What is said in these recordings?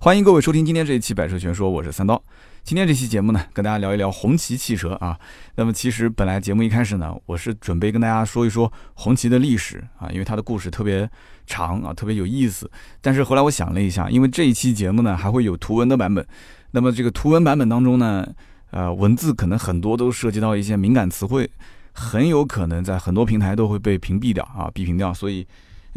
欢迎各位收听今天这一期《百车全说》，我是三刀。今天这期节目呢，跟大家聊一聊红旗汽车啊。那么其实本来节目一开始呢，我是准备跟大家说一说红旗的历史啊，因为它的故事特别长啊，特别有意思。但是后来我想了一下，因为这一期节目呢还会有图文的版本，那么这个图文版本当中呢，呃，文字可能很多都涉及到一些敏感词汇，很有可能在很多平台都会被屏蔽掉啊，闭屏掉，所以。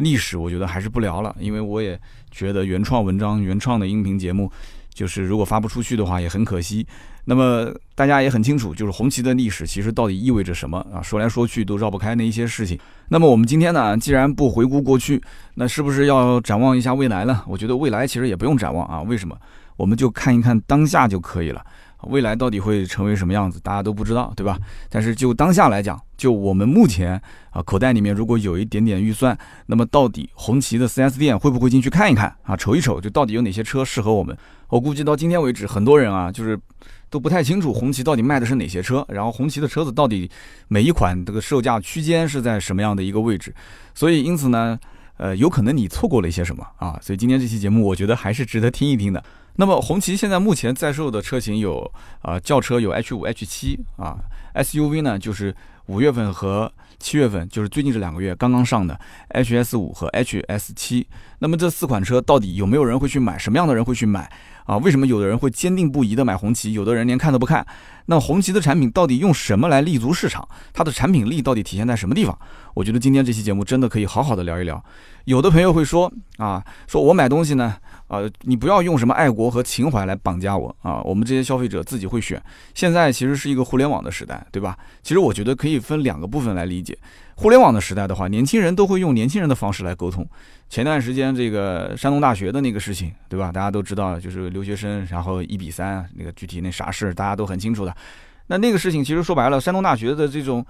历史我觉得还是不聊了，因为我也觉得原创文章、原创的音频节目，就是如果发不出去的话也很可惜。那么大家也很清楚，就是红旗的历史其实到底意味着什么啊？说来说去都绕不开那一些事情。那么我们今天呢，既然不回顾过去，那是不是要展望一下未来呢？我觉得未来其实也不用展望啊，为什么？我们就看一看当下就可以了。未来到底会成为什么样子，大家都不知道，对吧？但是就当下来讲，就我们目前啊口袋里面如果有一点点预算，那么到底红旗的 4S 店会不会进去看一看啊，瞅一瞅，就到底有哪些车适合我们？我估计到今天为止，很多人啊就是都不太清楚红旗到底卖的是哪些车，然后红旗的车子到底每一款这个售价区间是在什么样的一个位置，所以因此呢，呃，有可能你错过了一些什么啊，所以今天这期节目我觉得还是值得听一听的。那么红旗现在目前在售的车型有啊轿车有 H 五 H 七啊 SUV 呢就是五月份和七月份就是最近这两个月刚刚上的 HS 五和 HS 七。那么这四款车到底有没有人会去买？什么样的人会去买？啊，为什么有的人会坚定不移的买红旗，有的人连看都不看？那红旗的产品到底用什么来立足市场？它的产品力到底体现在什么地方？我觉得今天这期节目真的可以好好的聊一聊。有的朋友会说啊，说我买东西呢。啊，你不要用什么爱国和情怀来绑架我啊！我们这些消费者自己会选。现在其实是一个互联网的时代，对吧？其实我觉得可以分两个部分来理解。互联网的时代的话，年轻人都会用年轻人的方式来沟通。前段时间这个山东大学的那个事情，对吧？大家都知道，就是留学生然后一比三，那个具体那啥事大家都很清楚的。那那个事情其实说白了，山东大学的这种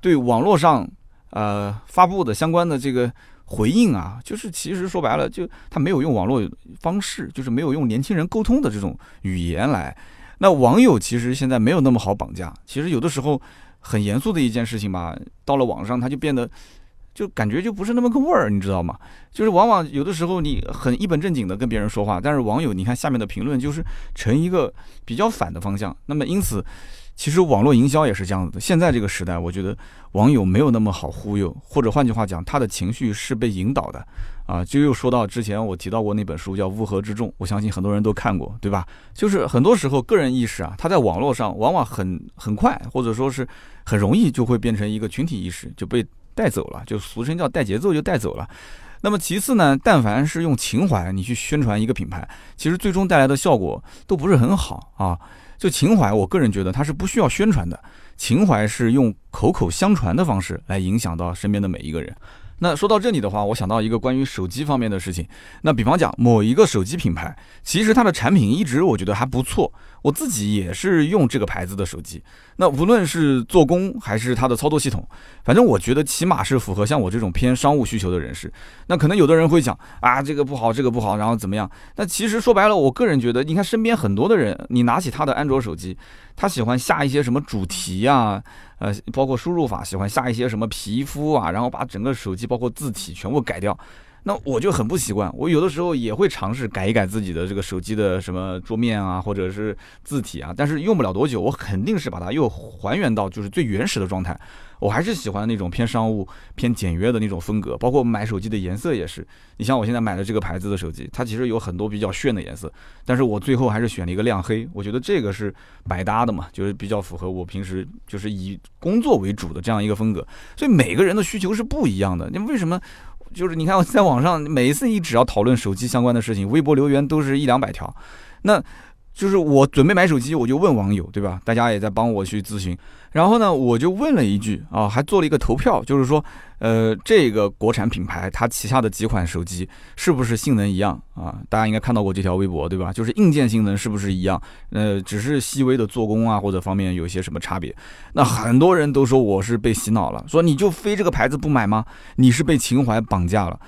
对网络上呃发布的相关的这个。回应啊，就是其实说白了，就他没有用网络方式，就是没有用年轻人沟通的这种语言来。那网友其实现在没有那么好绑架。其实有的时候很严肃的一件事情吧，到了网上他就变得就感觉就不是那么个味儿，你知道吗？就是往往有的时候你很一本正经的跟别人说话，但是网友你看下面的评论就是成一个比较反的方向。那么因此。其实网络营销也是这样子的。现在这个时代，我觉得网友没有那么好忽悠，或者换句话讲，他的情绪是被引导的。啊，就又说到之前我提到过那本书叫《乌合之众》，我相信很多人都看过，对吧？就是很多时候个人意识啊，它在网络上往往很很快，或者说是很容易就会变成一个群体意识，就被带走了，就俗称叫带节奏就带走了。那么其次呢，但凡是用情怀你去宣传一个品牌，其实最终带来的效果都不是很好啊。就情怀，我个人觉得它是不需要宣传的，情怀是用口口相传的方式来影响到身边的每一个人。那说到这里的话，我想到一个关于手机方面的事情。那比方讲，某一个手机品牌，其实它的产品一直我觉得还不错。我自己也是用这个牌子的手机。那无论是做工还是它的操作系统，反正我觉得起码是符合像我这种偏商务需求的人士。那可能有的人会讲啊，这个不好，这个不好，然后怎么样？那其实说白了，我个人觉得，你看身边很多的人，你拿起他的安卓手机，他喜欢下一些什么主题呀？呃，包括输入法，喜欢下一些什么皮肤啊，然后把整个手机包括字体全部改掉。那我就很不习惯，我有的时候也会尝试改一改自己的这个手机的什么桌面啊，或者是字体啊，但是用不了多久，我肯定是把它又还原到就是最原始的状态。我还是喜欢那种偏商务、偏简约的那种风格，包括买手机的颜色也是。你像我现在买的这个牌子的手机，它其实有很多比较炫的颜色，但是我最后还是选了一个亮黑，我觉得这个是百搭的嘛，就是比较符合我平时就是以工作为主的这样一个风格。所以每个人的需求是不一样的。你为什么？就是你看我在网上每一次你只要讨论手机相关的事情，微博留言都是一两百条，那就是我准备买手机，我就问网友，对吧？大家也在帮我去咨询。然后呢，我就问了一句啊，还做了一个投票，就是说，呃，这个国产品牌它旗下的几款手机是不是性能一样啊？大家应该看到过这条微博，对吧？就是硬件性能是不是一样？呃，只是细微的做工啊或者方面有一些什么差别？那很多人都说我是被洗脑了，说你就非这个牌子不买吗？你是被情怀绑架了。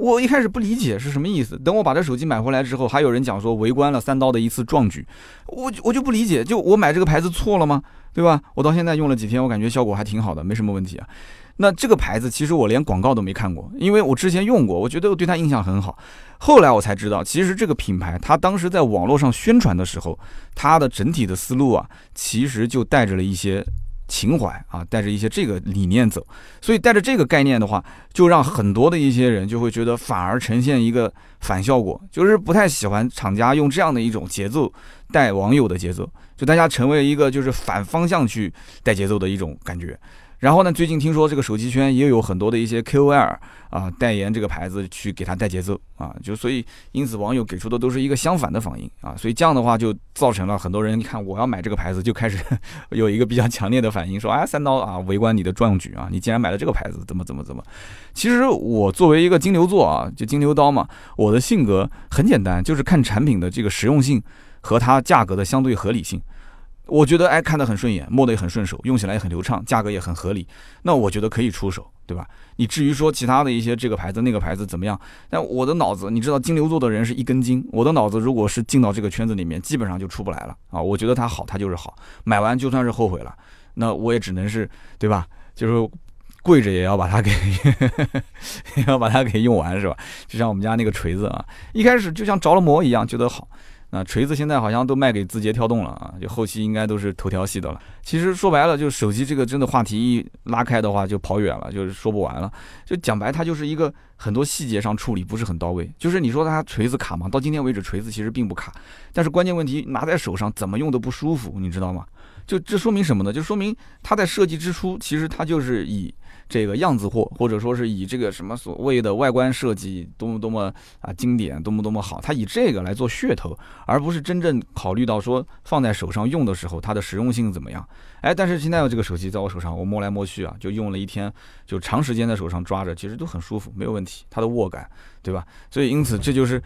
我一开始不理解是什么意思。等我把这手机买回来之后，还有人讲说围观了三刀的一次壮举，我我就不理解，就我买这个牌子错了吗？对吧？我到现在用了几天，我感觉效果还挺好的，没什么问题啊。那这个牌子其实我连广告都没看过，因为我之前用过，我觉得我对它印象很好。后来我才知道，其实这个品牌它当时在网络上宣传的时候，它的整体的思路啊，其实就带着了一些。情怀啊，带着一些这个理念走，所以带着这个概念的话，就让很多的一些人就会觉得反而呈现一个反效果，就是不太喜欢厂家用这样的一种节奏带网友的节奏，就大家成为一个就是反方向去带节奏的一种感觉。然后呢，最近听说这个手机圈也有很多的一些 KOL 啊代言这个牌子去给他带节奏啊，就所以因此网友给出的都是一个相反的反应啊，所以这样的话就造成了很多人你看我要买这个牌子就开始 有一个比较强烈的反应，说哎三刀啊围观你的壮举啊，你竟然买了这个牌子怎么怎么怎么？其实我作为一个金牛座啊，就金牛刀嘛，我的性格很简单，就是看产品的这个实用性和它价格的相对合理性。我觉得哎，看得很顺眼，摸得也很顺手，用起来也很流畅，价格也很合理，那我觉得可以出手，对吧？你至于说其他的一些这个牌子那个牌子怎么样？但我的脑子，你知道金牛座的人是一根筋，我的脑子如果是进到这个圈子里面，基本上就出不来了啊！我觉得它好，它就是好，买完就算是后悔了，那我也只能是对吧？就是跪着也要把它给 要把它给用完，是吧？就像我们家那个锤子啊，一开始就像着了魔一样，觉得好。那锤子现在好像都卖给字节跳动了啊，就后期应该都是头条系的了。其实说白了，就手机这个真的话题一拉开的话就跑远了，就是说不完了。就讲白，它就是一个很多细节上处理不是很到位。就是你说它锤子卡吗？到今天为止，锤子其实并不卡，但是关键问题拿在手上怎么用都不舒服，你知道吗？就这说明什么呢？就说明它在设计之初，其实它就是以。这个样子货，或者说是以这个什么所谓的外观设计多么多么啊经典，多么多么好，它以这个来做噱头，而不是真正考虑到说放在手上用的时候它的实用性怎么样。哎，但是现在这个手机在我手上，我摸来摸去啊，就用了一天，就长时间在手上抓着，其实都很舒服，没有问题，它的握感，对吧？所以因此这就是。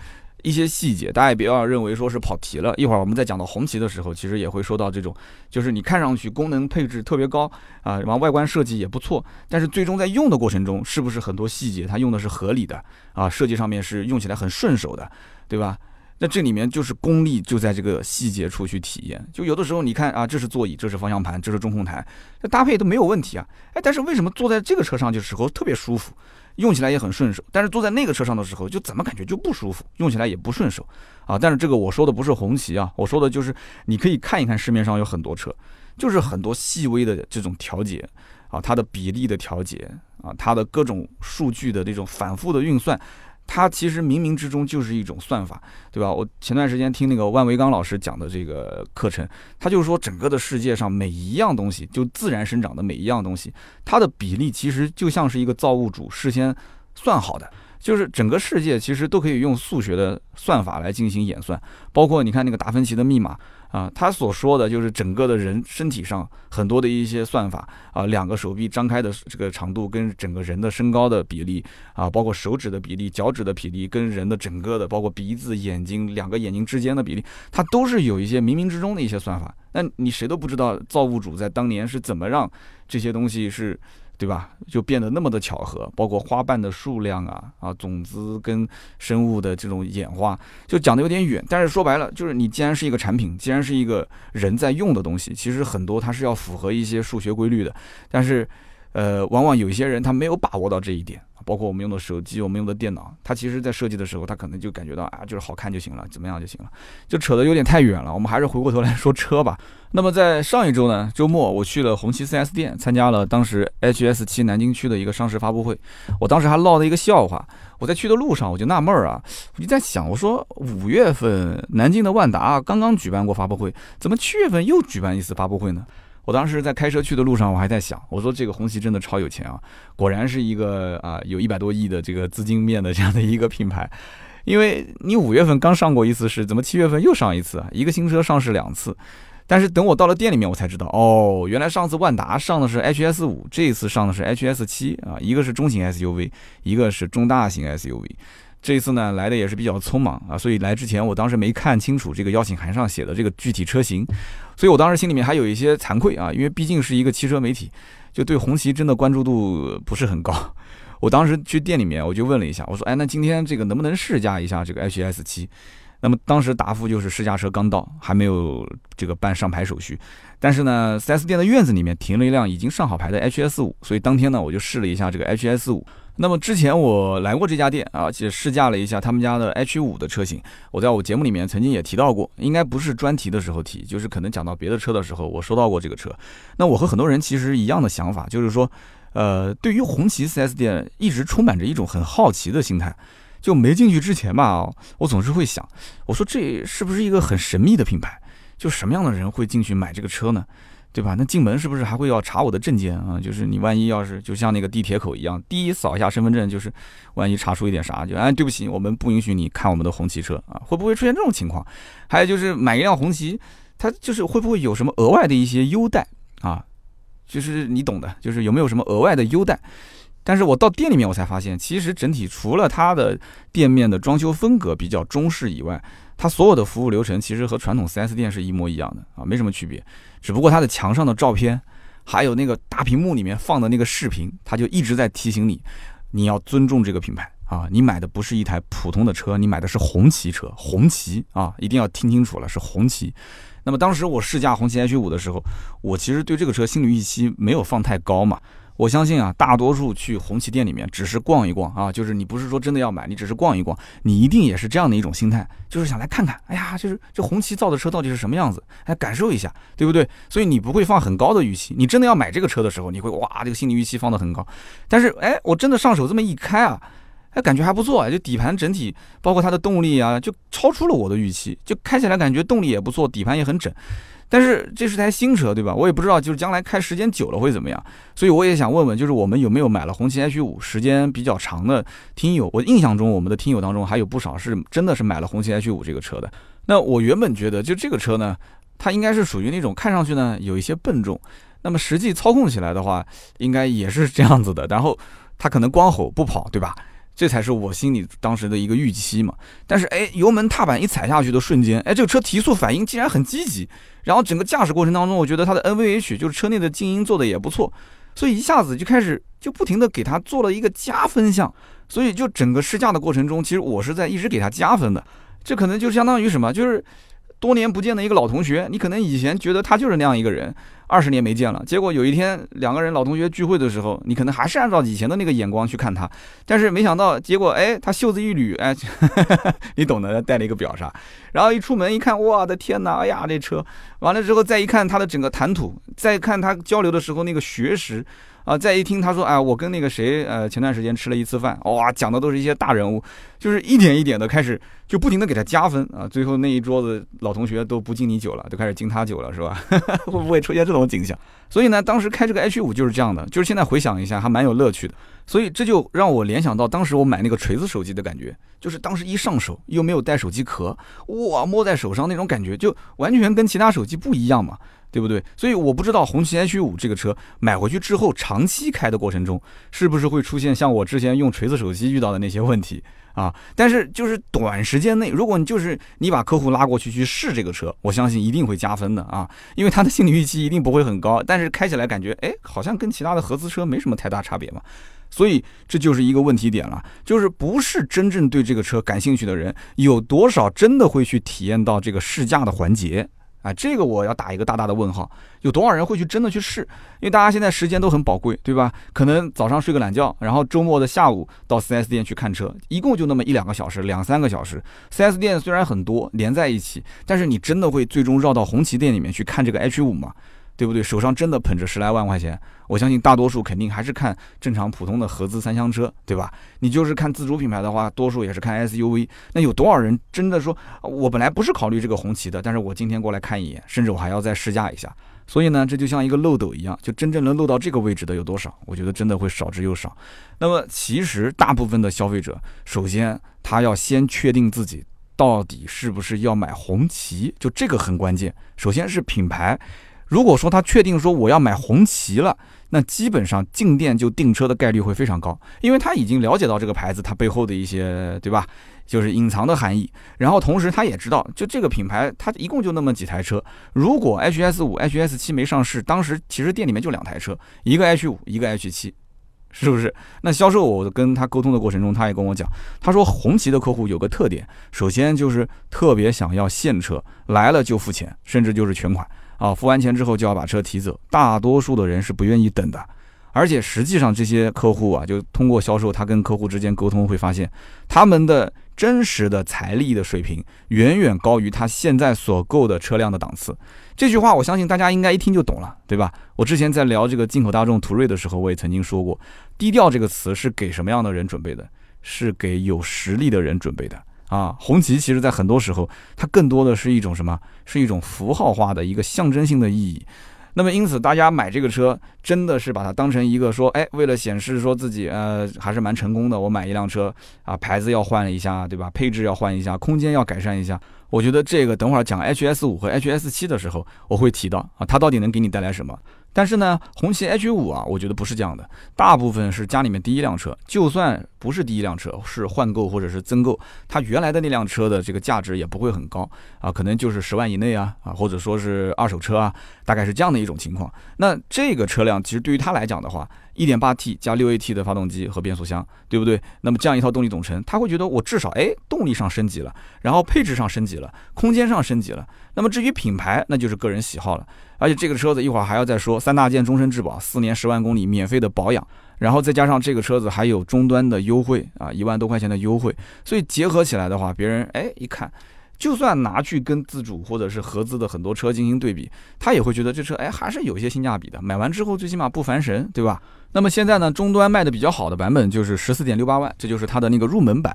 一些细节，大家也不要认为说是跑题了。一会儿我们在讲到红旗的时候，其实也会说到这种，就是你看上去功能配置特别高啊，然后外观设计也不错，但是最终在用的过程中，是不是很多细节它用的是合理的啊？设计上面是用起来很顺手的，对吧？那这里面就是功力就在这个细节处去体验。就有的时候你看啊，这是座椅，这是方向盘，这是中控台，这搭配都没有问题啊。哎，但是为什么坐在这个车上的时候特别舒服？用起来也很顺手，但是坐在那个车上的时候，就怎么感觉就不舒服，用起来也不顺手啊。但是这个我说的不是红旗啊，我说的就是你可以看一看市面上有很多车，就是很多细微的这种调节啊，它的比例的调节啊，它的各种数据的这种反复的运算。它其实冥冥之中就是一种算法，对吧？我前段时间听那个万维刚老师讲的这个课程，他就是说整个的世界上每一样东西，就自然生长的每一样东西，它的比例其实就像是一个造物主事先算好的，就是整个世界其实都可以用数学的算法来进行演算，包括你看那个达芬奇的密码。啊，他所说的就是整个的人身体上很多的一些算法啊，两个手臂张开的这个长度跟整个人的身高的比例啊，包括手指的比例、脚趾的比例跟人的整个的，包括鼻子、眼睛两个眼睛之间的比例，它都是有一些冥冥之中的一些算法。那你谁都不知道造物主在当年是怎么让这些东西是。对吧？就变得那么的巧合，包括花瓣的数量啊啊，种子跟生物的这种演化，就讲的有点远。但是说白了，就是你既然是一个产品，既然是一个人在用的东西，其实很多它是要符合一些数学规律的。但是，呃，往往有一些人他没有把握到这一点。包括我们用的手机，我们用的电脑，它其实在设计的时候，它可能就感觉到啊，就是好看就行了，怎么样就行了，就扯得有点太远了。我们还是回过头来说车吧。那么在上一周呢，周末我去了红旗 4S 店，参加了当时 HS7 南京区的一个上市发布会。我当时还闹了一个笑话。我在去的路上，我就纳闷儿啊，我就在想，我说五月份南京的万达刚刚举办过发布会，怎么七月份又举办一次发布会呢？我当时在开车去的路上，我还在想，我说这个红旗真的超有钱啊，果然是一个啊有一百多亿的这个资金面的这样的一个品牌，因为你五月份刚上过一次市，怎么七月份又上一次啊？一个新车上市两次，但是等我到了店里面，我才知道，哦，原来上次万达上的是 HS 五，这一次上的是 HS 七啊，一个是中型 SUV，一个是中大型 SUV。这一次呢来的也是比较匆忙啊，所以来之前我当时没看清楚这个邀请函上写的这个具体车型，所以我当时心里面还有一些惭愧啊，因为毕竟是一个汽车媒体，就对红旗真的关注度不是很高。我当时去店里面，我就问了一下，我说，哎，那今天这个能不能试驾一下这个 HS 七？那么当时答复就是试驾车刚到，还没有这个办上牌手续。但是呢，4S 店的院子里面停了一辆已经上好牌的 HS 五，所以当天呢，我就试了一下这个 HS 五。那么之前我来过这家店啊，且试驾了一下他们家的 H 五的车型。我在我节目里面曾经也提到过，应该不是专题的时候提，就是可能讲到别的车的时候，我说到过这个车。那我和很多人其实一样的想法，就是说，呃，对于红旗 4S 店一直充满着一种很好奇的心态。就没进去之前吧，我总是会想，我说这是不是一个很神秘的品牌？就什么样的人会进去买这个车呢？对吧？那进门是不是还会要查我的证件啊？就是你万一要是就像那个地铁口一样，第一扫一下身份证，就是万一查出一点啥，就哎对不起，我们不允许你看我们的红旗车啊，会不会出现这种情况？还有就是买一辆红旗，它就是会不会有什么额外的一些优待啊？就是你懂的，就是有没有什么额外的优待？但是我到店里面我才发现，其实整体除了它的店面的装修风格比较中式以外，它所有的服务流程其实和传统 4S 店是一模一样的啊，没什么区别。只不过它的墙上的照片，还有那个大屏幕里面放的那个视频，它就一直在提醒你，你要尊重这个品牌啊！你买的不是一台普通的车，你买的是红旗车，红旗啊，一定要听清楚了，是红旗。那么当时我试驾红旗 H 五的时候，我其实对这个车心理预期没有放太高嘛。我相信啊，大多数去红旗店里面只是逛一逛啊，就是你不是说真的要买，你只是逛一逛，你一定也是这样的一种心态，就是想来看看，哎呀，就是这红旗造的车到底是什么样子，哎，感受一下，对不对？所以你不会放很高的预期，你真的要买这个车的时候，你会哇，这个心理预期放得很高。但是，哎，我真的上手这么一开啊，哎，感觉还不错啊，就底盘整体，包括它的动力啊，就超出了我的预期，就开起来感觉动力也不错，底盘也很整。但是这是台新车，对吧？我也不知道，就是将来开时间久了会怎么样。所以我也想问问，就是我们有没有买了红旗 H 五时间比较长的听友？我印象中，我们的听友当中还有不少是真的是买了红旗 H 五这个车的。那我原本觉得，就这个车呢，它应该是属于那种看上去呢有一些笨重，那么实际操控起来的话，应该也是这样子的。然后它可能光吼不跑，对吧？这才是我心里当时的一个预期嘛。但是哎，油门踏板一踩下去的瞬间，哎，这个车提速反应竟然很积极。然后整个驾驶过程当中，我觉得它的 NVH 就是车内的静音做的也不错，所以一下子就开始就不停的给它做了一个加分项。所以就整个试驾的过程中，其实我是在一直给它加分的。这可能就相当于什么？就是多年不见的一个老同学，你可能以前觉得他就是那样一个人。二十年没见了，结果有一天两个人老同学聚会的时候，你可能还是按照以前的那个眼光去看他，但是没想到结果，哎，他袖子一捋，哎，你懂得，带了一个表啥，然后一出门一看，我的天哪，哎呀，这车，完了之后再一看他的整个谈吐，再看他交流的时候那个学识。啊，再一听他说，哎，我跟那个谁，呃，前段时间吃了一次饭，哇，讲的都是一些大人物，就是一点一点的开始，就不停的给他加分啊，最后那一桌子老同学都不敬你酒了，都开始敬他酒了，是吧？会不会出现这种景象？所以呢，当时开这个 H 五就是这样的，就是现在回想一下，还蛮有乐趣的。所以这就让我联想到当时我买那个锤子手机的感觉，就是当时一上手又没有带手机壳，哇，摸在手上那种感觉就完全跟其他手机不一样嘛。对不对？所以我不知道红旗 H 五这个车买回去之后，长期开的过程中，是不是会出现像我之前用锤子手机遇到的那些问题啊？但是就是短时间内，如果你就是你把客户拉过去去试这个车，我相信一定会加分的啊，因为他的心理预期一定不会很高，但是开起来感觉哎，好像跟其他的合资车没什么太大差别嘛。所以这就是一个问题点了，就是不是真正对这个车感兴趣的人，有多少真的会去体验到这个试驾的环节？啊，这个我要打一个大大的问号，有多少人会去真的去试？因为大家现在时间都很宝贵，对吧？可能早上睡个懒觉，然后周末的下午到 4S 店去看车，一共就那么一两个小时，两三个小时。4S 店虽然很多连在一起，但是你真的会最终绕到红旗店里面去看这个 H 五吗？对不对？手上真的捧着十来万块钱，我相信大多数肯定还是看正常普通的合资三厢车，对吧？你就是看自主品牌的话，多数也是看 SUV。那有多少人真的说，我本来不是考虑这个红旗的，但是我今天过来看一眼，甚至我还要再试驾一下。所以呢，这就像一个漏斗一样，就真正能漏到这个位置的有多少？我觉得真的会少之又少。那么其实大部分的消费者，首先他要先确定自己到底是不是要买红旗，就这个很关键。首先是品牌。如果说他确定说我要买红旗了，那基本上进店就订车的概率会非常高，因为他已经了解到这个牌子它背后的一些，对吧？就是隐藏的含义。然后同时他也知道，就这个品牌它一共就那么几台车。如果 HS 五、HS 七没上市，当时其实店里面就两台车，一个 H 五，一个 H 七，是不是？那销售我跟他沟通的过程中，他也跟我讲，他说红旗的客户有个特点，首先就是特别想要现车，来了就付钱，甚至就是全款啊，付完钱之后就要把车提走，大多数的人是不愿意等的。而且实际上，这些客户啊，就通过销售，他跟客户之间沟通会发现，他们的真实的财力的水平远远高于他现在所购的车辆的档次。这句话，我相信大家应该一听就懂了，对吧？我之前在聊这个进口大众途锐的时候，我也曾经说过，低调这个词是给什么样的人准备的？是给有实力的人准备的啊。红旗其实在很多时候，它更多的是一种什么？是一种符号化的一个象征性的意义。那么因此，大家买这个车真的是把它当成一个说，哎，为了显示说自己呃还是蛮成功的，我买一辆车啊，牌子要换一下，对吧？配置要换一下，空间要改善一下。我觉得这个等会儿讲 HS 五和 HS 七的时候，我会提到啊，它到底能给你带来什么。但是呢，红旗 H 五啊，我觉得不是这样的，大部分是家里面第一辆车，就算不是第一辆车，是换购或者是增购，它原来的那辆车的这个价值也不会很高啊，可能就是十万以内啊啊，或者说是二手车啊，大概是这样的一种情况。那这个车辆其实对于他来讲的话，一点八 T 加六 AT 的发动机和变速箱，对不对？那么这样一套动力总成，他会觉得我至少哎动力上升级了，然后配置上升级了，空间上升级了。那么至于品牌，那就是个人喜好了。而且这个车子一会儿还要再说，三大件终身质保，四年十万公里免费的保养，然后再加上这个车子还有终端的优惠啊，一万多块钱的优惠，所以结合起来的话，别人哎一看，就算拿去跟自主或者是合资的很多车进行对比，他也会觉得这车哎还是有一些性价比的，买完之后最起码不烦神，对吧？那么现在呢，终端卖的比较好的版本就是十四点六八万，这就是它的那个入门版，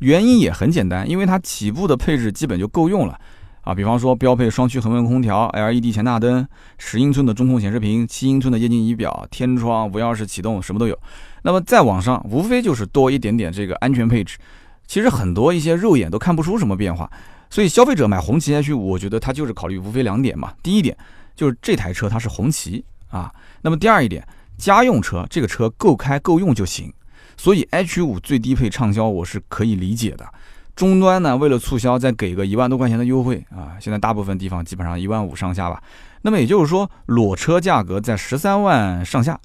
原因也很简单，因为它起步的配置基本就够用了。啊，比方说标配双区恒温空调、LED 前大灯、十英寸的中控显示屏、七英寸的液晶仪表、天窗、无钥匙启动，什么都有。那么再往上，无非就是多一点点这个安全配置。其实很多一些肉眼都看不出什么变化。所以消费者买红旗 H5，我觉得他就是考虑无非两点嘛。第一点就是这台车它是红旗啊。那么第二一点，家用车这个车够开够用就行。所以 H5 最低配畅销我是可以理解的。终端呢，为了促销，再给个一万多块钱的优惠啊！现在大部分地方基本上一万五上下吧。那么也就是说，裸车价格在十三万上下，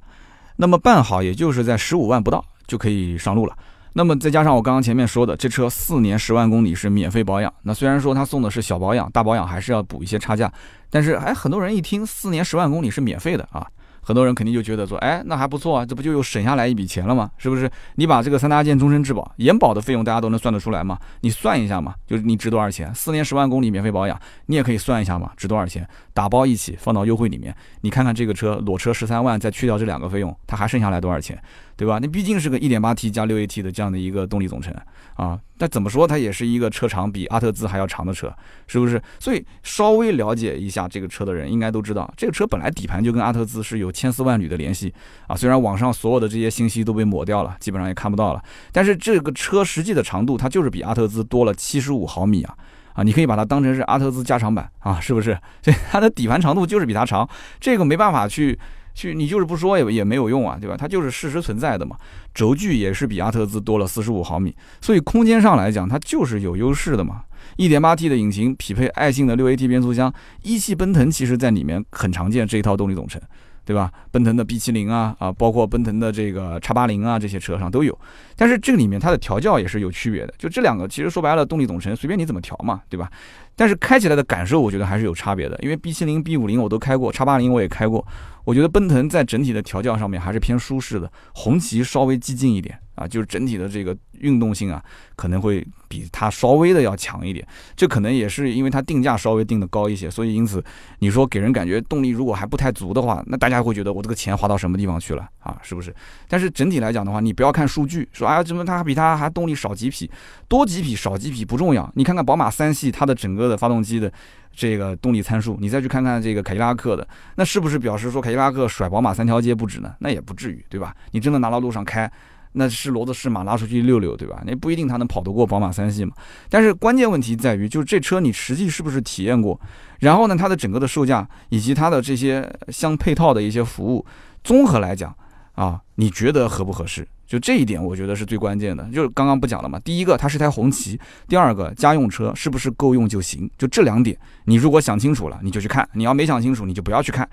那么办好也就是在十五万不到就可以上路了。那么再加上我刚刚前面说的，这车四年十万公里是免费保养。那虽然说他送的是小保养，大保养还是要补一些差价，但是哎，很多人一听四年十万公里是免费的啊。很多人肯定就觉得说，哎，那还不错啊，这不就又省下来一笔钱了吗？是不是？你把这个三大件终身质保、延保的费用，大家都能算得出来吗？你算一下嘛，就是你值多少钱？四年十万公里免费保养，你也可以算一下嘛，值多少钱？打包一起放到优惠里面，你看看这个车裸车十三万，再去掉这两个费用，它还剩下来多少钱？对吧？那毕竟是个 1.8T 加 6AT 的这样的一个动力总成啊，但怎么说它也是一个车长比阿特兹还要长的车，是不是？所以稍微了解一下这个车的人应该都知道，这个车本来底盘就跟阿特兹是有千丝万缕的联系啊。虽然网上所有的这些信息都被抹掉了，基本上也看不到了，但是这个车实际的长度它就是比阿特兹多了75毫米啊啊！你可以把它当成是阿特兹加长版啊，是不是？所 以它的底盘长度就是比它长，这个没办法去。去你就是不说也也没有用啊，对吧？它就是事实存在的嘛。轴距也是比阿特兹多了四十五毫米，所以空间上来讲，它就是有优势的嘛。一点八 T 的引擎匹配爱信的六 AT 变速箱，一汽奔腾其实在里面很常见这一套动力总成。对吧？奔腾的 B 七零啊啊，包括奔腾的这个叉八零啊，这些车上都有。但是这里面它的调教也是有区别的。就这两个，其实说白了，动力总成随便你怎么调嘛，对吧？但是开起来的感受，我觉得还是有差别的。因为 B 七零、B 五零我都开过，叉八零我也开过。我觉得奔腾在整体的调教上面还是偏舒适的，红旗稍微激进一点啊，就是整体的这个运动性啊，可能会比它稍微的要强一点。这可能也是因为它定价稍微定的高一些，所以因此你说给人感觉动力如果还不太足的话，那大家会觉得我这个钱花到什么地方去了啊？是不是？但是整体来讲的话，你不要看数据，说哎怎么它比它还动力少几匹，多几匹少几匹不重要。你看看宝马三系它的整个的发动机的。这个动力参数，你再去看看这个凯迪拉克的，那是不是表示说凯迪拉克甩宝马三条街不止呢？那也不至于，对吧？你真的拿到路上开，那是骡子是马拉出去溜溜，对吧？那不一定它能跑得过宝马三系嘛。但是关键问题在于，就是这车你实际是不是体验过？然后呢，它的整个的售价以及它的这些相配套的一些服务，综合来讲啊，你觉得合不合适？就这一点，我觉得是最关键的。就是刚刚不讲了嘛，第一个它是台红旗，第二个家用车是不是够用就行？就这两点，你如果想清楚了，你就去看；你要没想清楚，你就不要去看。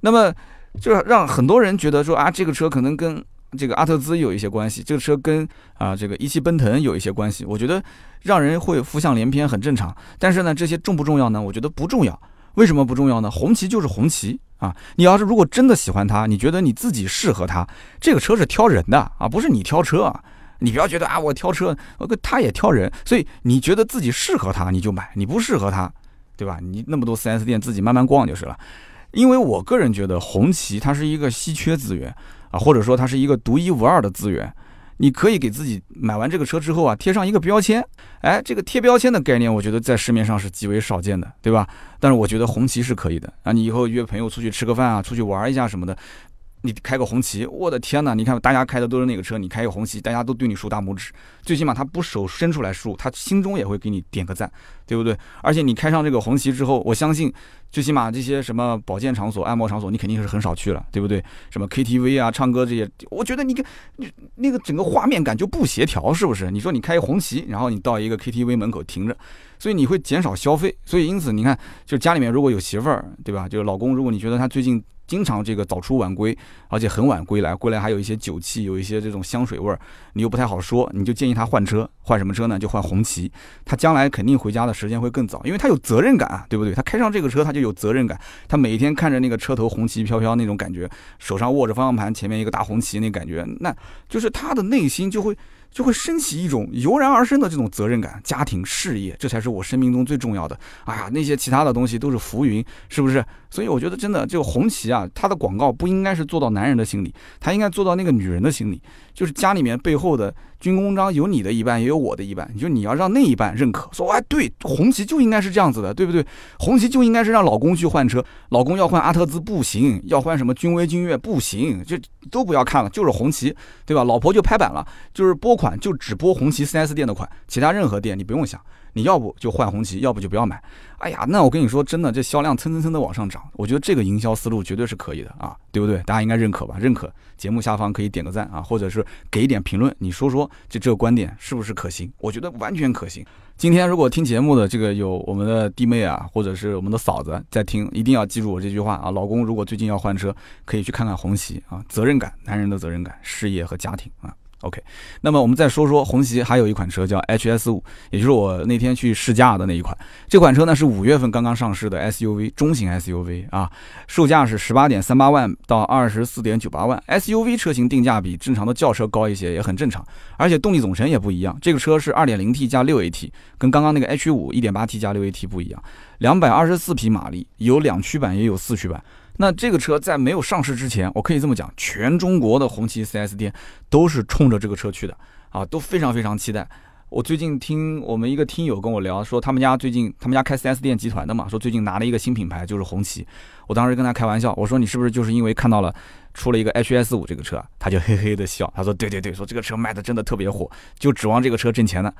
那么就让很多人觉得说啊，这个车可能跟这个阿特兹有一些关系，这个车跟啊这个一汽奔腾有一些关系。我觉得让人会浮想联翩，很正常。但是呢，这些重不重要呢？我觉得不重要。为什么不重要呢？红旗就是红旗啊！你要是如果真的喜欢它，你觉得你自己适合它，这个车是挑人的啊，不是你挑车啊。你不要觉得啊，我挑车，他也挑人，所以你觉得自己适合它，你就买；你不适合它，对吧？你那么多 4S 店，自己慢慢逛就是了。因为我个人觉得红旗它是一个稀缺资源啊，或者说它是一个独一无二的资源。你可以给自己买完这个车之后啊，贴上一个标签。哎，这个贴标签的概念，我觉得在市面上是极为少见的，对吧？但是我觉得红旗是可以的啊。你以后约朋友出去吃个饭啊，出去玩一下什么的。你开个红旗，我的天哪！你看大家开的都是那个车，你开个红旗，大家都对你竖大拇指，最起码他不手伸出来竖，他心中也会给你点个赞，对不对？而且你开上这个红旗之后，我相信最起码这些什么保健场所、按摩场所，你肯定是很少去了，对不对？什么 KTV 啊、唱歌这些，我觉得你跟你那个整个画面感就不协调，是不是？你说你开红旗，然后你到一个 KTV 门口停着，所以你会减少消费，所以因此你看，就家里面如果有媳妇儿，对吧？就是老公，如果你觉得他最近。经常这个早出晚归，而且很晚归来，归来还有一些酒气，有一些这种香水味儿，你又不太好说，你就建议他换车，换什么车呢？就换红旗，他将来肯定回家的时间会更早，因为他有责任感啊，对不对？他开上这个车，他就有责任感，他每天看着那个车头红旗飘飘那种感觉，手上握着方向盘，前面一个大红旗那感觉，那就是他的内心就会。就会升起一种油然而生的这种责任感，家庭事业，这才是我生命中最重要的。哎呀，那些其他的东西都是浮云，是不是？所以我觉得真的，这个红旗啊，它的广告不应该是做到男人的心里，它应该做到那个女人的心里，就是家里面背后的。军功章有你的一半，也有我的一半。就你要让那一半认可，说哎，对，红旗就应该是这样子的，对不对？红旗就应该是让老公去换车，老公要换阿特兹不行，要换什么君威、君越不行，就都不要看了，就是红旗，对吧？老婆就拍板了，就是拨款就只拨红旗 4S 店的款，其他任何店你不用想。你要不就换红旗，要不就不要买。哎呀，那我跟你说，真的，这销量蹭蹭蹭的往上涨，我觉得这个营销思路绝对是可以的啊，对不对？大家应该认可吧？认可，节目下方可以点个赞啊，或者是给一点评论，你说说，就这个观点是不是可行？我觉得完全可行。今天如果听节目的这个有我们的弟妹啊，或者是我们的嫂子在听，一定要记住我这句话啊，老公如果最近要换车，可以去看看红旗啊，责任感，男人的责任感，事业和家庭啊。OK，那么我们再说说红旗，还有一款车叫 HS 五，也就是我那天去试驾的那一款。这款车呢是五月份刚刚上市的 SUV，中型 SUV 啊，售价是十八点三八万到二十四点九八万。SUV 车型定价比正常的轿车高一些，也很正常。而且动力总成也不一样，这个车是二点零 T 加六 AT，跟刚刚那个 H 五一点八 T 加六 AT 不一样，两百二十四匹马力，有两驱版也有四驱版。那这个车在没有上市之前，我可以这么讲，全中国的红旗 4S 店都是冲着这个车去的啊，都非常非常期待。我最近听我们一个听友跟我聊，说他们家最近他们家开 4S 店集团的嘛，说最近拿了一个新品牌，就是红旗。我当时跟他开玩笑，我说你是不是就是因为看到了出了一个 HS 五这个车，他就嘿嘿的笑，他说对对对，说这个车卖的真的特别火，就指望这个车挣钱呢。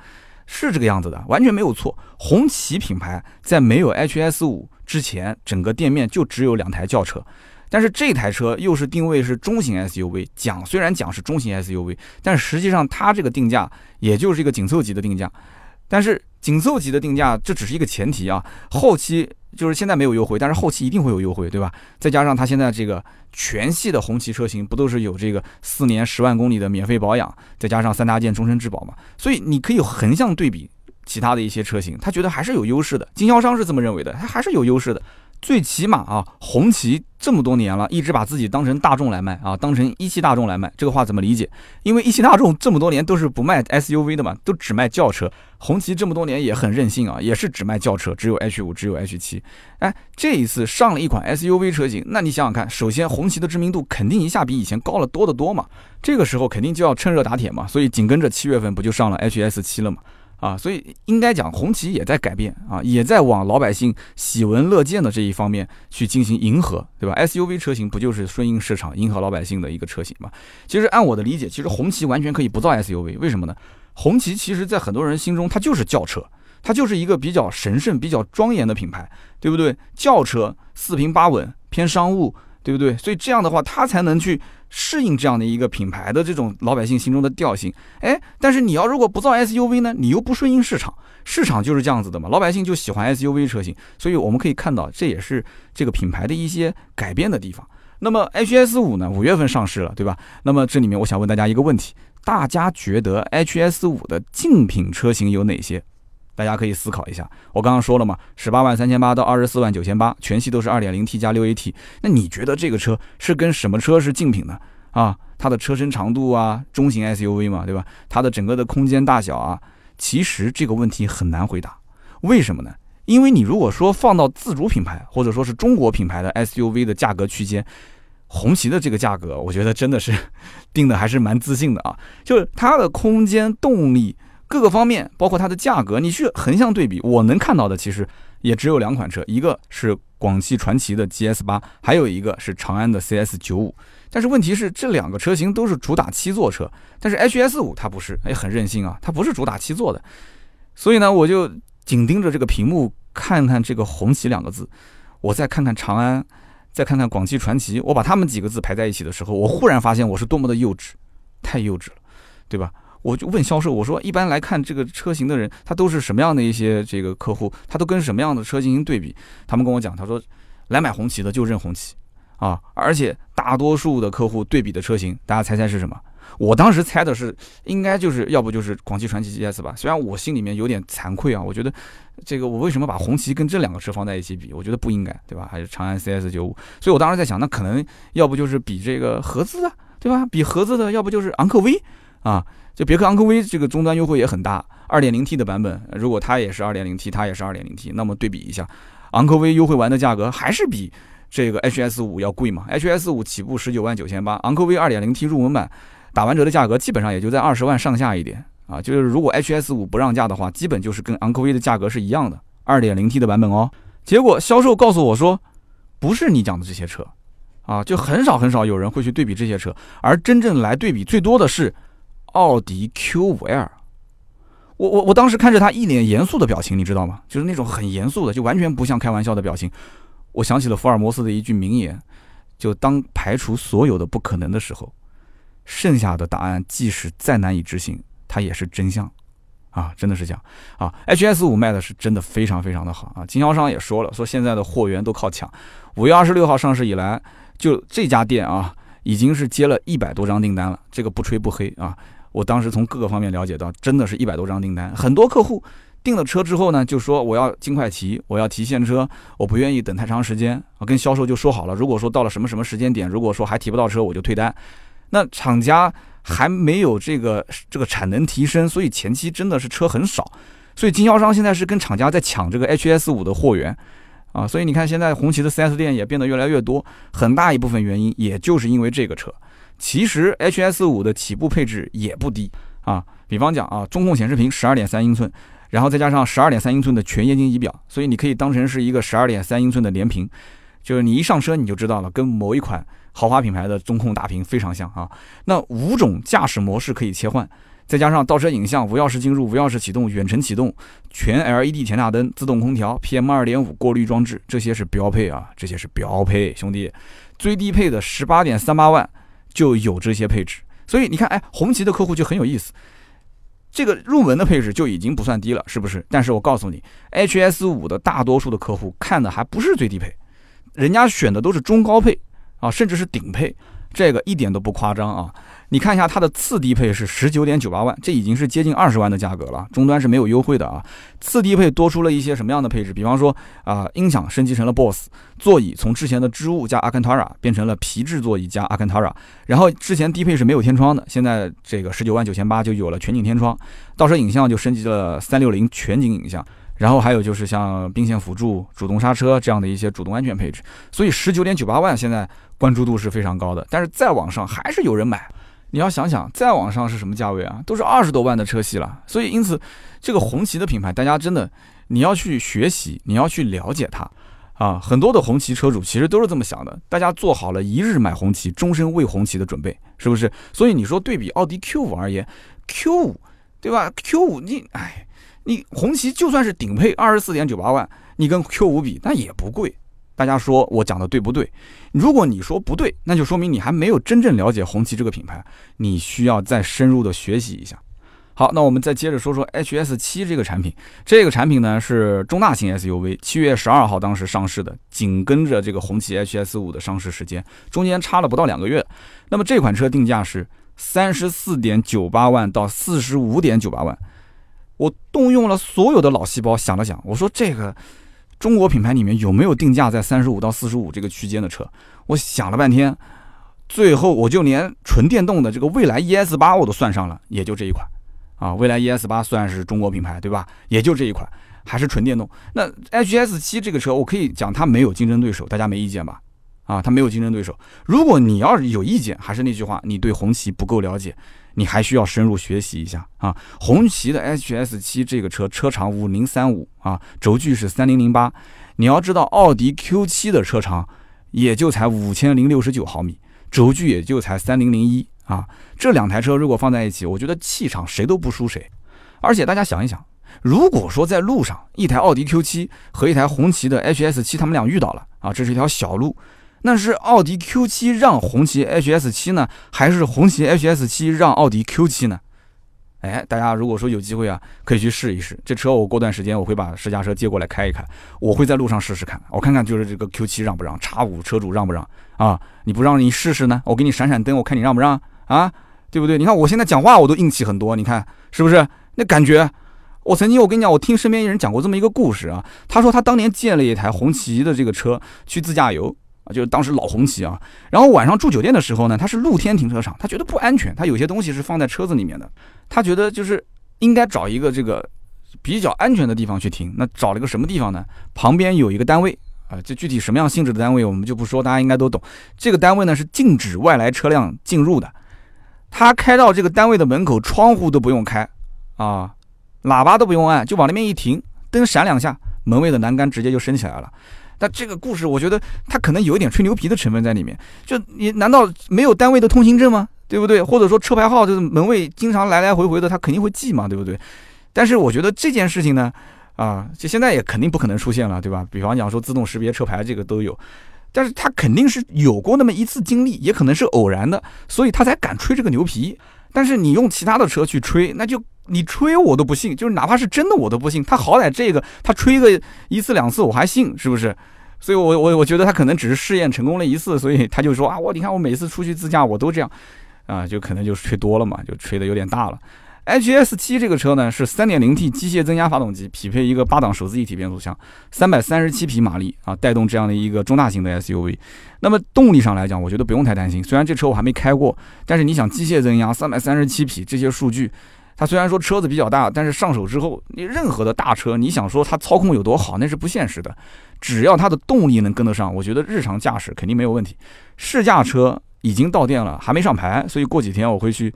是这个样子的，完全没有错。红旗品牌在没有 HS 五之前，整个店面就只有两台轿车，但是这台车又是定位是中型 SUV，讲虽然讲是中型 SUV，但实际上它这个定价也就是一个紧凑级的定价，但是紧凑级的定价这只是一个前提啊，后期。就是现在没有优惠，但是后期一定会有优惠，对吧？再加上它现在这个全系的红旗车型不都是有这个四年十万公里的免费保养，再加上三大件终身质保嘛？所以你可以横向对比其他的一些车型，他觉得还是有优势的。经销商是这么认为的，他还是有优势的。最起码啊，红旗这么多年了，一直把自己当成大众来卖啊，当成一汽大众来卖，这个话怎么理解？因为一汽大众这么多年都是不卖 SUV 的嘛，都只卖轿车。红旗这么多年也很任性啊，也是只卖轿车，只有 H 五，只有 H 七。哎，这一次上了一款 SUV 车型，那你想想看，首先红旗的知名度肯定一下比以前高了多得多嘛，这个时候肯定就要趁热打铁嘛，所以紧跟着七月份不就上了 HS 七了嘛？啊，所以应该讲，红旗也在改变啊，也在往老百姓喜闻乐见的这一方面去进行迎合，对吧？SUV 车型不就是顺应市场、迎合老百姓的一个车型吗？其实按我的理解，其实红旗完全可以不造 SUV，为什么呢？红旗其实在很多人心中，它就是轿车，它就是一个比较神圣、比较庄严的品牌，对不对？轿车四平八稳，偏商务，对不对？所以这样的话，它才能去。适应这样的一个品牌的这种老百姓心中的调性，哎，但是你要如果不造 SUV 呢？你又不顺应市场，市场就是这样子的嘛，老百姓就喜欢 SUV 车型，所以我们可以看到，这也是这个品牌的一些改变的地方。那么 HS 五呢，五月份上市了，对吧？那么这里面我想问大家一个问题：大家觉得 HS 五的竞品车型有哪些？大家可以思考一下。我刚刚说了嘛，十八万三千八到二十四万九千八，全系都是二点零 T 加六 AT。那你觉得这个车是跟什么车是竞品呢？啊，它的车身长度啊，中型 SUV 嘛，对吧？它的整个的空间大小啊，其实这个问题很难回答。为什么呢？因为你如果说放到自主品牌或者说是中国品牌的 SUV 的价格区间，红旗的这个价格，我觉得真的是 定的还是蛮自信的啊。就是它的空间、动力各个方面，包括它的价格，你去横向对比，我能看到的其实也只有两款车，一个是广汽传祺的 GS 八，还有一个是长安的 CS 九五。但是问题是，这两个车型都是主打七座车，但是 HS 五它不是，哎，很任性啊，它不是主打七座的。所以呢，我就。紧盯着这个屏幕，看看这个“红旗”两个字，我再看看长安，再看看广汽传祺，我把他们几个字排在一起的时候，我忽然发现我是多么的幼稚，太幼稚了，对吧？我就问销售，我说一般来看这个车型的人，他都是什么样的一些这个客户，他都跟什么样的车进行对比？他们跟我讲，他说来买红旗的就认红旗啊，而且大多数的客户对比的车型，大家猜猜是什么？我当时猜的是，应该就是要不就是广汽传祺 GS 吧。虽然我心里面有点惭愧啊，我觉得这个我为什么把红旗跟这两个车放在一起比？我觉得不应该，对吧？还是长安 CS 九五。所以我当时在想，那可能要不就是比这个合资的，对吧？比合资的，要不就是昂科威啊。就别克昂科威这个终端优惠也很大，二点零 T 的版本，如果它也是二点零 T，它也是二点零 T，那么对比一下，昂科威优惠完的价格还是比这个 HS 五要贵嘛？HS 五起步十九万九千八，昂科威二点零 T 入门版。打完折的价格基本上也就在二十万上下一点啊，就是如果 HS 五不让价的话，基本就是跟昂科威的价格是一样的，二点零 T 的版本哦。结果销售告诉我说，不是你讲的这些车，啊，就很少很少有人会去对比这些车，而真正来对比最多的是奥迪 Q 五 L。我我我当时看着他一脸严肃的表情，你知道吗？就是那种很严肃的，就完全不像开玩笑的表情。我想起了福尔摩斯的一句名言，就当排除所有的不可能的时候。剩下的答案即使再难以执行，它也是真相，啊，真的是这样啊。HS 五卖的是真的非常非常的好啊，经销商也说了，说现在的货源都靠抢。五月二十六号上市以来，就这家店啊，已经是接了一百多张订单了。这个不吹不黑啊，我当时从各个方面了解到，真的是一百多张订单。很多客户订了车之后呢，就说我要尽快提，我要提现车，我不愿意等太长时间。我跟销售就说好了，如果说到了什么什么时间点，如果说还提不到车，我就退单。那厂家还没有这个这个产能提升，所以前期真的是车很少，所以经销商现在是跟厂家在抢这个 HS 五的货源啊，所以你看现在红旗的 4S 店也变得越来越多，很大一部分原因也就是因为这个车。其实 HS 五的起步配置也不低啊，比方讲啊，中控显示屏十二点三英寸，然后再加上十二点三英寸的全液晶仪表，所以你可以当成是一个十二点三英寸的连屏，就是你一上车你就知道了，跟某一款。豪华品牌的中控大屏非常像啊，那五种驾驶模式可以切换，再加上倒车影像、无钥匙进入、无钥匙启动、远程启动、全 LED 前大灯、自动空调、PM 二点五过滤装置，这些是标配啊，这些是标配，兄弟，最低配的十八点三八万就有这些配置，所以你看，哎，红旗的客户就很有意思，这个入门的配置就已经不算低了，是不是？但是我告诉你，HS 五的大多数的客户看的还不是最低配，人家选的都是中高配。啊，甚至是顶配，这个一点都不夸张啊！你看一下它的次低配是十九点九八万，这已经是接近二十万的价格了，终端是没有优惠的啊。次低配多出了一些什么样的配置？比方说啊，音响升级成了 BOSS，座椅从之前的织物加阿坎塔拉变成了皮质座椅加阿坎塔拉，然后之前低配是没有天窗的，现在这个十九万九千八就有了全景天窗，倒车影像就升级了三六零全景影像。然后还有就是像并线辅助、主动刹车这样的一些主动安全配置，所以十九点九八万现在关注度是非常高的。但是再往上还是有人买，你要想想再往上是什么价位啊？都是二十多万的车系了。所以因此，这个红旗的品牌，大家真的你要去学习，你要去了解它啊。很多的红旗车主其实都是这么想的，大家做好了一日买红旗、终身为红旗的准备，是不是？所以你说对比奥迪 Q 五而言，Q 五对吧？Q 五你哎。你红旗就算是顶配二十四点九八万，你跟 Q 五比那也不贵。大家说我讲的对不对？如果你说不对，那就说明你还没有真正了解红旗这个品牌，你需要再深入的学习一下。好，那我们再接着说说 HS 七这个产品。这个产品呢是中大型 SUV，七月十二号当时上市的，紧跟着这个红旗 HS 五的上市时间，中间差了不到两个月。那么这款车定价是三十四点九八万到四十五点九八万。我动用了所有的脑细胞想了想，我说这个中国品牌里面有没有定价在三十五到四十五这个区间的车？我想了半天，最后我就连纯电动的这个蔚来 ES 八我都算上了，也就这一款。啊，蔚来 ES 八算是中国品牌，对吧？也就这一款，还是纯电动。那 HS 七这个车，我可以讲它没有竞争对手，大家没意见吧？啊，它没有竞争对手。如果你要是有意见，还是那句话，你对红旗不够了解，你还需要深入学习一下啊。红旗的 HS 七这个车，车长五零三五啊，轴距是三零零八。你要知道，奥迪 Q 七的车长也就才五千零六十九毫米，轴距也就才三零零一。啊，这两台车如果放在一起，我觉得气场谁都不输谁。而且大家想一想，如果说在路上，一台奥迪 Q7 和一台红旗的 HS7，他们俩遇到了啊，这是一条小路，那是奥迪 Q7 让红旗 HS7 呢，还是红旗 HS7 让奥迪 Q7 呢？哎，大家如果说有机会啊，可以去试一试这车。我过段时间我会把试驾车接过来开一开，我会在路上试试看，我看看就是这个 Q7 让不让，叉五车主让不让啊？你不让你试试呢？我给你闪闪灯，我看你让不让？啊，对不对？你看我现在讲话我都硬气很多，你看是不是？那感觉，我曾经我跟你讲，我听身边一人讲过这么一个故事啊。他说他当年借了一台红旗的这个车去自驾游啊，就是当时老红旗啊。然后晚上住酒店的时候呢，他是露天停车场，他觉得不安全，他有些东西是放在车子里面的，他觉得就是应该找一个这个比较安全的地方去停。那找了个什么地方呢？旁边有一个单位啊，这具体什么样性质的单位我们就不说，大家应该都懂。这个单位呢是禁止外来车辆进入的。他开到这个单位的门口，窗户都不用开，啊，喇叭都不用按，就往那边一停，灯闪两下，门卫的栏杆直接就升起来了。但这个故事，我觉得他可能有一点吹牛皮的成分在里面。就你难道没有单位的通行证吗？对不对？或者说车牌号，就是门卫经常来来回回的，他肯定会记嘛，对不对？但是我觉得这件事情呢，啊，就现在也肯定不可能出现了，对吧？比方讲说自动识别车牌，这个都有。但是他肯定是有过那么一次经历，也可能是偶然的，所以他才敢吹这个牛皮。但是你用其他的车去吹，那就你吹我都不信，就是哪怕是真的我都不信。他好歹这个他吹个一次两次我还信，是不是？所以我我我觉得他可能只是试验成功了一次，所以他就说啊，我你看我每次出去自驾我都这样，啊，就可能就是吹多了嘛，就吹的有点大了。H S 七这个车呢是三点零 T 机械增压发动机，匹配一个八档手自一体变速箱，三百三十七匹马力啊，带动这样的一个中大型的 S U V。那么动力上来讲，我觉得不用太担心。虽然这车我还没开过，但是你想机械增压三百三十七匹这些数据，它虽然说车子比较大，但是上手之后，你任何的大车，你想说它操控有多好，那是不现实的。只要它的动力能跟得上，我觉得日常驾驶肯定没有问题。试驾车已经到店了，还没上牌，所以过几天我会去。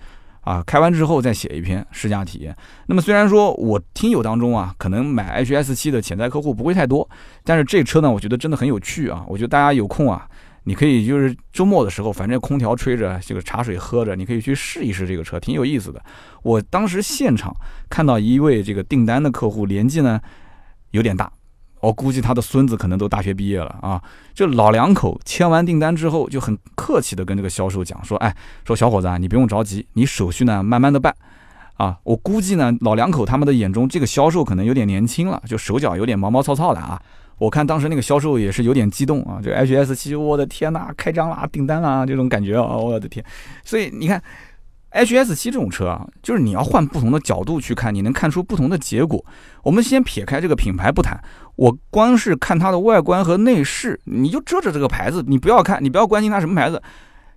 啊，开完之后再写一篇试驾体验。那么虽然说我听友当中啊，可能买 H S 七的潜在客户不会太多，但是这车呢，我觉得真的很有趣啊。我觉得大家有空啊，你可以就是周末的时候，反正空调吹着，这个茶水喝着，你可以去试一试这个车，挺有意思的。我当时现场看到一位这个订单的客户，年纪呢有点大。我估计他的孙子可能都大学毕业了啊！就老两口签完订单之后，就很客气的跟这个销售讲说：“哎，说小伙子啊，你不用着急，你手续呢慢慢的办啊。”我估计呢，老两口他们的眼中，这个销售可能有点年轻了，就手脚有点毛毛糙糙的啊。我看当时那个销售也是有点激动啊，就 H S 七，我的天呐，开张啦，订单啦，这种感觉啊，我的天！所以你看。H S 七这种车啊，就是你要换不同的角度去看，你能看出不同的结果。我们先撇开这个品牌不谈，我光是看它的外观和内饰，你就遮着这个牌子，你不要看，你不要关心它什么牌子，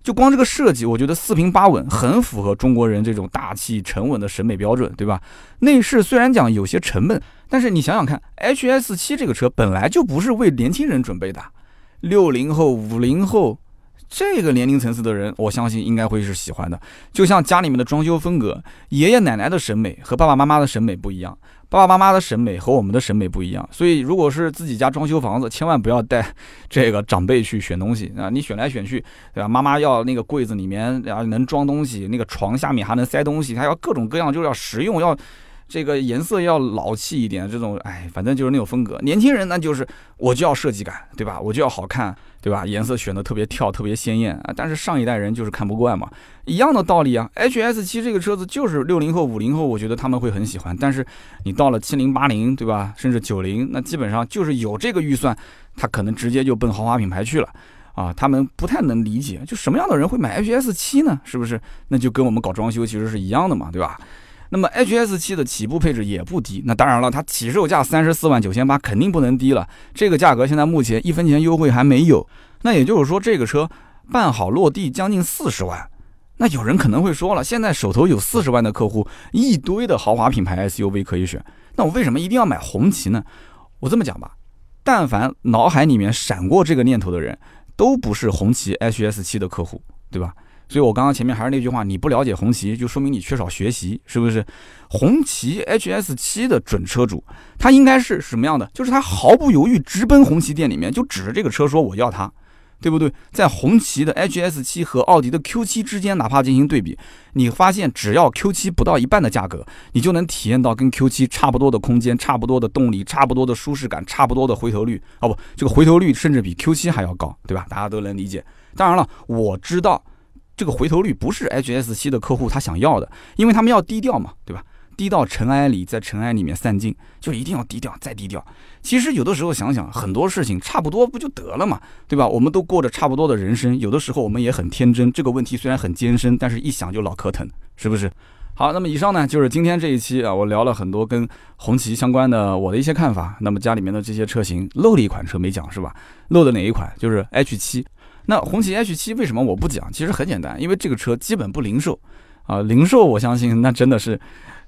就光这个设计，我觉得四平八稳，很符合中国人这种大气沉稳的审美标准，对吧？内饰虽然讲有些沉闷，但是你想想看，H S 七这个车本来就不是为年轻人准备的，六零后、五零后。这个年龄层次的人，我相信应该会是喜欢的。就像家里面的装修风格，爷爷奶奶的审美和爸爸妈妈的审美不一样，爸爸妈妈的审美和我们的审美不一样。所以，如果是自己家装修房子，千万不要带这个长辈去选东西啊！你选来选去，对吧？妈妈要那个柜子里面啊能装东西，那个床下面还能塞东西，他要各种各样，就是要实用，要这个颜色要老气一点，这种哎，反正就是那种风格。年轻人那，就是我就要设计感，对吧？我就要好看，对吧？颜色选的特别跳，特别鲜艳啊。但是上一代人就是看不惯嘛，一样的道理啊。H S 七这个车子就是六零后、五零后，我觉得他们会很喜欢。但是你到了七零、八零，对吧？甚至九零，那基本上就是有这个预算，他可能直接就奔豪华品牌去了啊。他们不太能理解，就什么样的人会买 H S 七呢？是不是？那就跟我们搞装修其实是一样的嘛，对吧？那么 H S 七的起步配置也不低，那当然了，它起售价三十四万九千八，肯定不能低了。这个价格现在目前一分钱优惠还没有，那也就是说这个车办好落地将近四十万。那有人可能会说了，现在手头有四十万的客户，一堆的豪华品牌 S U V 可以选，那我为什么一定要买红旗呢？我这么讲吧，但凡脑海里面闪过这个念头的人，都不是红旗 H S 七的客户，对吧？所以，我刚刚前面还是那句话，你不了解红旗，就说明你缺少学习，是不是？红旗 HS 七的准车主，他应该是什么样的？就是他毫不犹豫直奔红旗店里面，就指着这个车说我要它，对不对？在红旗的 HS 七和奥迪的 Q 七之间，哪怕进行对比，你发现只要 Q 七不到一半的价格，你就能体验到跟 Q 七差不多的空间、差不多的动力、差不多的舒适感、差不多的回头率。哦不，这个回头率甚至比 Q 七还要高，对吧？大家都能理解。当然了，我知道。这个回头率不是 H S 七的客户他想要的，因为他们要低调嘛，对吧？低到尘埃里，在尘埃里面散尽，就一定要低调，再低调。其实有的时候想想，很多事情差不多不就得了嘛，对吧？我们都过着差不多的人生，有的时候我们也很天真。这个问题虽然很艰深，但是一想就老壳疼，是不是？好，那么以上呢就是今天这一期啊，我聊了很多跟红旗相关的我的一些看法。那么家里面的这些车型漏了一款车没讲是吧？漏的哪一款？就是 H 七。那红旗 H 七为什么我不讲？其实很简单，因为这个车基本不零售，啊，零售我相信那真的是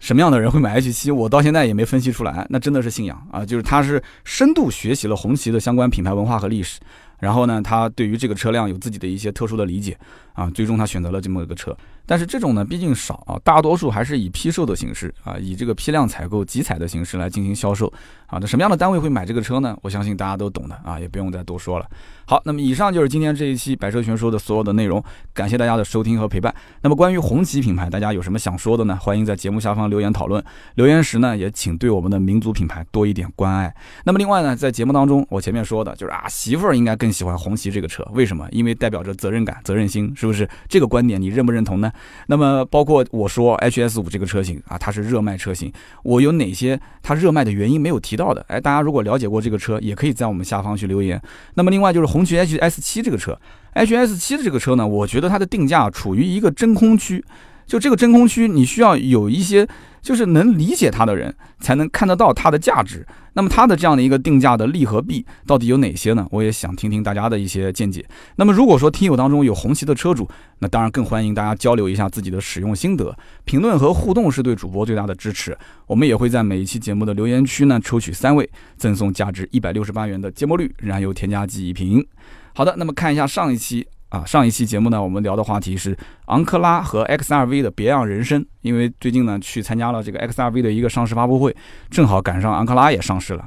什么样的人会买 H 七，我到现在也没分析出来，那真的是信仰啊，就是他是深度学习了红旗的相关品牌文化和历史，然后呢，他对于这个车辆有自己的一些特殊的理解啊，最终他选择了这么一个车。但是这种呢，毕竟少啊，大多数还是以批售的形式啊，以这个批量采购、集采的形式来进行销售啊。那什么样的单位会买这个车呢？我相信大家都懂的啊，也不用再多说了。好，那么以上就是今天这一期百车全说的所有的内容，感谢大家的收听和陪伴。那么关于红旗品牌，大家有什么想说的呢？欢迎在节目下方留言讨论。留言时呢，也请对我们的民族品牌多一点关爱。那么另外呢，在节目当中，我前面说的就是啊，媳妇儿应该更喜欢红旗这个车，为什么？因为代表着责任感、责任心，是不是？这个观点你认不认同呢？那么，包括我说 H S 五这个车型啊，它是热卖车型，我有哪些它热卖的原因没有提到的？哎，大家如果了解过这个车，也可以在我们下方去留言。那么，另外就是红旗 H S 七这个车，H S 七的这个车呢，我觉得它的定价处于一个真空区，就这个真空区，你需要有一些。就是能理解它的人，才能看得到它的价值。那么它的这样的一个定价的利和弊到底有哪些呢？我也想听听大家的一些见解。那么如果说听友当中有红旗的车主，那当然更欢迎大家交流一下自己的使用心得，评论和互动是对主播最大的支持。我们也会在每一期节目的留言区呢抽取三位，赠送价值一百六十八元的芥末绿燃油添加剂一瓶。好的，那么看一下上一期。啊，上一期节目呢，我们聊的话题是昂克拉和 XRV 的别样人生。因为最近呢，去参加了这个 XRV 的一个上市发布会，正好赶上昂克拉也上市了。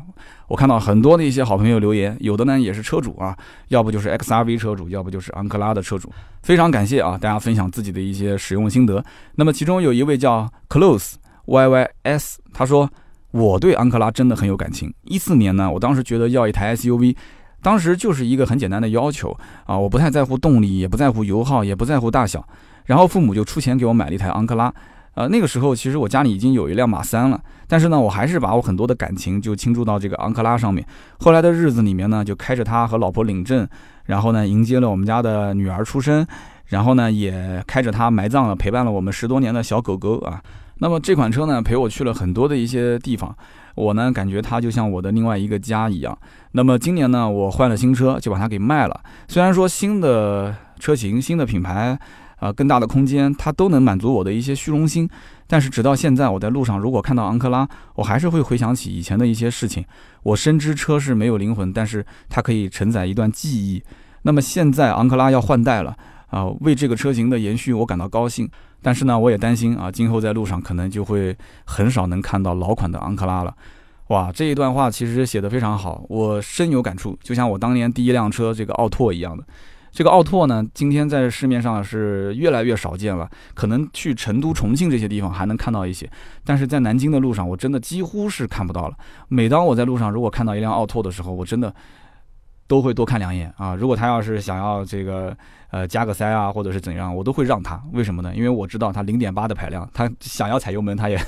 我看到很多的一些好朋友留言，有的呢也是车主啊，要不就是 XRV 车主，要不就是昂克拉的车主。非常感谢啊，大家分享自己的一些使用心得。那么其中有一位叫 Close YYS，他说我对昂克拉真的很有感情。一四年呢，我当时觉得要一台 SUV。当时就是一个很简单的要求啊，我不太在乎动力，也不在乎油耗，也不在乎大小，然后父母就出钱给我买了一台昂克拉。呃，那个时候其实我家里已经有一辆马三了，但是呢，我还是把我很多的感情就倾注到这个昂克拉上面。后来的日子里面呢，就开着它和老婆领证，然后呢，迎接了我们家的女儿出生，然后呢，也开着它埋葬了陪伴了我们十多年的小狗狗啊。那么这款车呢，陪我去了很多的一些地方。我呢，感觉它就像我的另外一个家一样。那么今年呢，我换了新车，就把它给卖了。虽然说新的车型、新的品牌，啊，更大的空间，它都能满足我的一些虚荣心。但是直到现在，我在路上如果看到昂克拉，我还是会回想起以前的一些事情。我深知车是没有灵魂，但是它可以承载一段记忆。那么现在昂克拉要换代了，啊，为这个车型的延续，我感到高兴。但是呢，我也担心啊，今后在路上可能就会很少能看到老款的昂克拉了。哇，这一段话其实写的非常好，我深有感触，就像我当年第一辆车这个奥拓一样的。这个奥拓呢，今天在市面上是越来越少见了，可能去成都、重庆这些地方还能看到一些，但是在南京的路上，我真的几乎是看不到了。每当我在路上如果看到一辆奥拓的时候，我真的都会多看两眼啊。如果他要是想要这个。呃，加个塞啊，或者是怎样，我都会让他。为什么呢？因为我知道他零点八的排量，他想要踩油门，他也，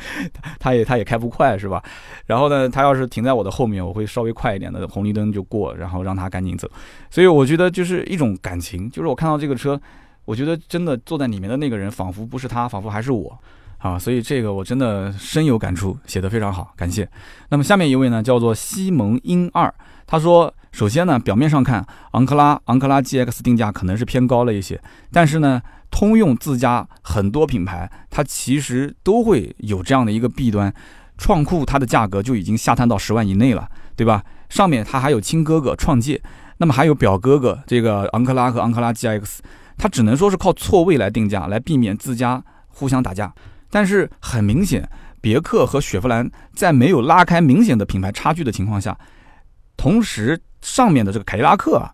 他也，他也开不快，是吧？然后呢，他要是停在我的后面，我会稍微快一点的红绿灯就过，然后让他赶紧走。所以我觉得就是一种感情，就是我看到这个车，我觉得真的坐在里面的那个人，仿佛不是他，仿佛还是我啊。所以这个我真的深有感触，写得非常好，感谢。那么下面一位呢，叫做西蒙英二，他说。首先呢，表面上看，昂克拉昂克拉 GX 定价可能是偏高了一些，但是呢，通用自家很多品牌，它其实都会有这样的一个弊端，创酷它的价格就已经下探到十万以内了，对吧？上面它还有亲哥哥创界，那么还有表哥哥这个昂克拉和昂克拉 GX，它只能说是靠错位来定价，来避免自家互相打架。但是很明显，别克和雪佛兰在没有拉开明显的品牌差距的情况下，同时。上面的这个凯迪拉克啊，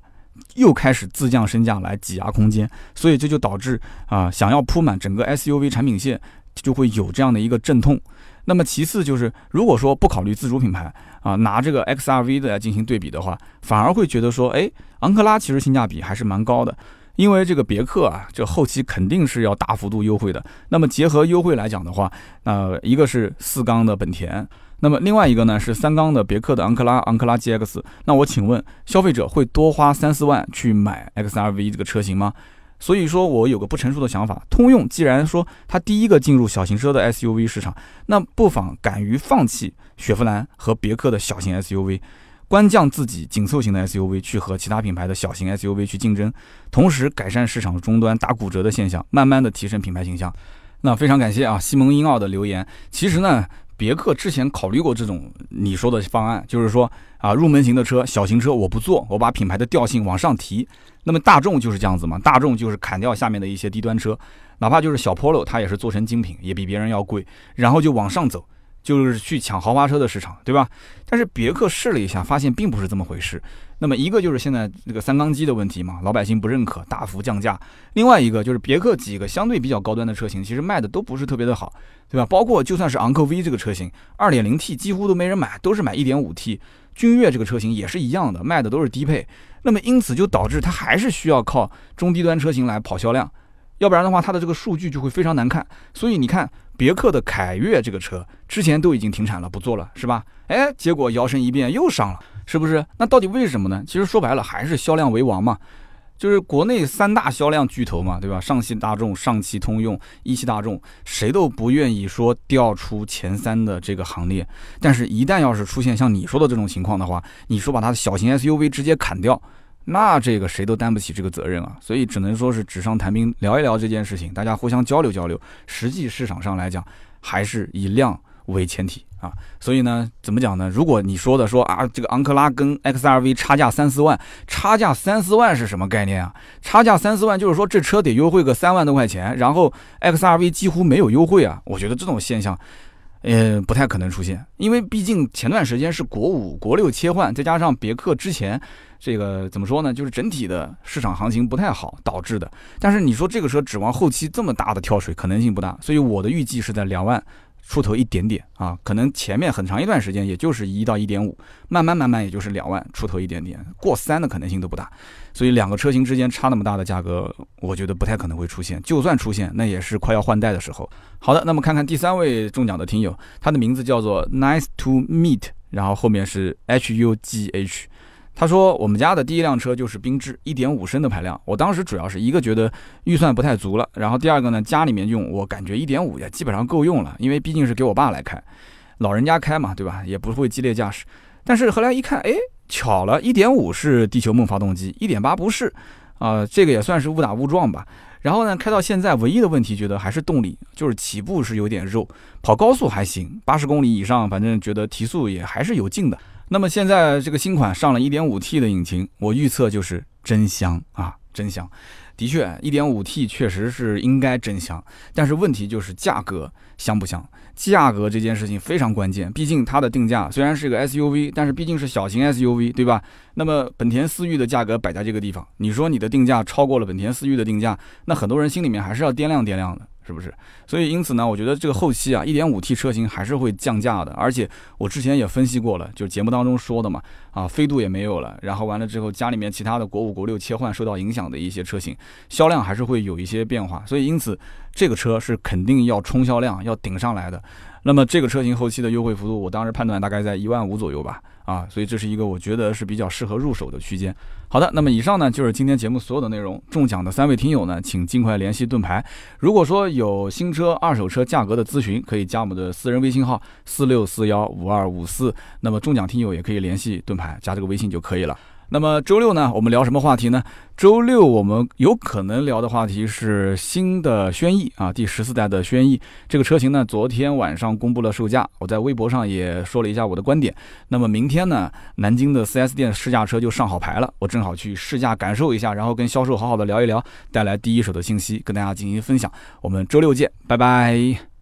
又开始自降身价来挤压空间，所以这就导致啊，想要铺满整个 SUV 产品线，就会有这样的一个阵痛。那么其次就是，如果说不考虑自主品牌啊，拿这个 XRV 的来进行对比的话，反而会觉得说，哎，昂克拉其实性价比还是蛮高的，因为这个别克啊，这后期肯定是要大幅度优惠的。那么结合优惠来讲的话，那一个是四缸的本田。那么另外一个呢是三缸的别克的昂克拉昂克拉 GX，那我请问消费者会多花三四万去买 XRV 这个车型吗？所以说我有个不成熟的想法，通用既然说它第一个进入小型车的 SUV 市场，那不妨敢于放弃雪佛兰和别克的小型 SUV，官降自己紧凑型的 SUV 去和其他品牌的小型 SUV 去竞争，同时改善市场终端打骨折的现象，慢慢的提升品牌形象。那非常感谢啊，西蒙英奥的留言。其实呢。别克之前考虑过这种你说的方案，就是说啊，入门型的车、小型车我不做，我把品牌的调性往上提。那么大众就是这样子嘛，大众就是砍掉下面的一些低端车，哪怕就是小 Polo，它也是做成精品，也比别人要贵，然后就往上走。就是去抢豪华车的市场，对吧？但是别克试了一下，发现并不是这么回事。那么一个就是现在这个三缸机的问题嘛，老百姓不认可，大幅降价。另外一个就是别克几个相对比较高端的车型，其实卖的都不是特别的好，对吧？包括就算是昂科威这个车型，二点零 T 几乎都没人买，都是买一点五 T。君越这个车型也是一样的，卖的都是低配。那么因此就导致它还是需要靠中低端车型来跑销量，要不然的话它的这个数据就会非常难看。所以你看。别克的凯越这个车之前都已经停产了，不做了，是吧？哎，结果摇身一变又上了，是不是？那到底为什么呢？其实说白了还是销量为王嘛，就是国内三大销量巨头嘛，对吧？上汽大众、上汽通用、一汽大众，谁都不愿意说掉出前三的这个行列。但是，一旦要是出现像你说的这种情况的话，你说把它的小型 SUV 直接砍掉。那这个谁都担不起这个责任啊，所以只能说是纸上谈兵，聊一聊这件事情，大家互相交流交流。实际市场上来讲，还是以量为前提啊。所以呢，怎么讲呢？如果你说的说啊，这个昂克拉跟 XRV 差价三四万，差价三四万是什么概念啊？差价三四万就是说这车得优惠个三万多块钱，然后 XRV 几乎没有优惠啊。我觉得这种现象。呃，不太可能出现，因为毕竟前段时间是国五、国六切换，再加上别克之前这个怎么说呢，就是整体的市场行情不太好导致的。但是你说这个车指望后期这么大的跳水，可能性不大，所以我的预计是在两万。出头一点点啊，可能前面很长一段时间也就是一到一点五，慢慢慢慢也就是两万出头一点点，过三的可能性都不大，所以两个车型之间差那么大的价格，我觉得不太可能会出现，就算出现，那也是快要换代的时候。好的，那么看看第三位中奖的听友，他的名字叫做 Nice to Meet，然后后面是 H U G H。他说：“我们家的第一辆车就是缤智，一点五升的排量。我当时主要是一个觉得预算不太足了，然后第二个呢，家里面用我感觉一点五也基本上够用了，因为毕竟是给我爸来开，老人家开嘛，对吧？也不会激烈驾驶。但是后来一看，哎，巧了，一点五是地球梦发动机，一点八不是，啊，这个也算是误打误撞吧。然后呢，开到现在，唯一的问题觉得还是动力，就是起步是有点肉，跑高速还行，八十公里以上，反正觉得提速也还是有劲的。”那么现在这个新款上了一点五 T 的引擎，我预测就是真香啊，真香！的确，1.5T 确实是应该真香，但是问题就是价格香不香？价格这件事情非常关键，毕竟它的定价虽然是个 SUV，但是毕竟是小型 SUV，对吧？那么本田思域的价格摆在这个地方，你说你的定价超过了本田思域的定价，那很多人心里面还是要掂量掂量的。是不是？所以因此呢，我觉得这个后期啊，1.5T 车型还是会降价的。而且我之前也分析过了，就是节目当中说的嘛，啊，飞度也没有了，然后完了之后，家里面其他的国五、国六切换受到影响的一些车型，销量还是会有一些变化。所以因此，这个车是肯定要冲销量，要顶上来的。那么这个车型后期的优惠幅度，我当时判断大概在一万五左右吧。啊，所以这是一个我觉得是比较适合入手的区间。好的，那么以上呢就是今天节目所有的内容。中奖的三位听友呢，请尽快联系盾牌。如果说有新车、二手车价格的咨询，可以加我们的私人微信号四六四幺五二五四。那么中奖听友也可以联系盾牌，加这个微信就可以了。那么周六呢，我们聊什么话题呢？周六我们有可能聊的话题是新的轩逸啊，第十四代的轩逸这个车型呢，昨天晚上公布了售价，我在微博上也说了一下我的观点。那么明天呢，南京的 4S 店试驾车就上好牌了，我正好去试驾感受一下，然后跟销售好好的聊一聊，带来第一手的信息跟大家进行分享。我们周六见，拜拜。